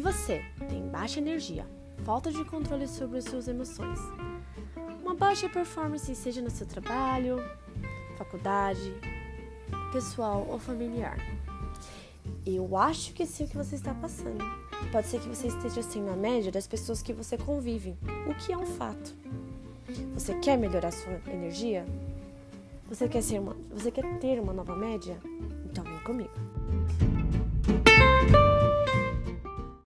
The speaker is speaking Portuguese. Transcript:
Se você tem baixa energia, falta de controle sobre suas emoções, uma baixa performance, seja no seu trabalho, faculdade, pessoal ou familiar. Eu acho que sei é o que você está passando. Pode ser que você esteja assim na média das pessoas que você convive, o que é um fato. Você quer melhorar sua energia? Você quer ser uma, você quer ter uma nova média? Então vem comigo.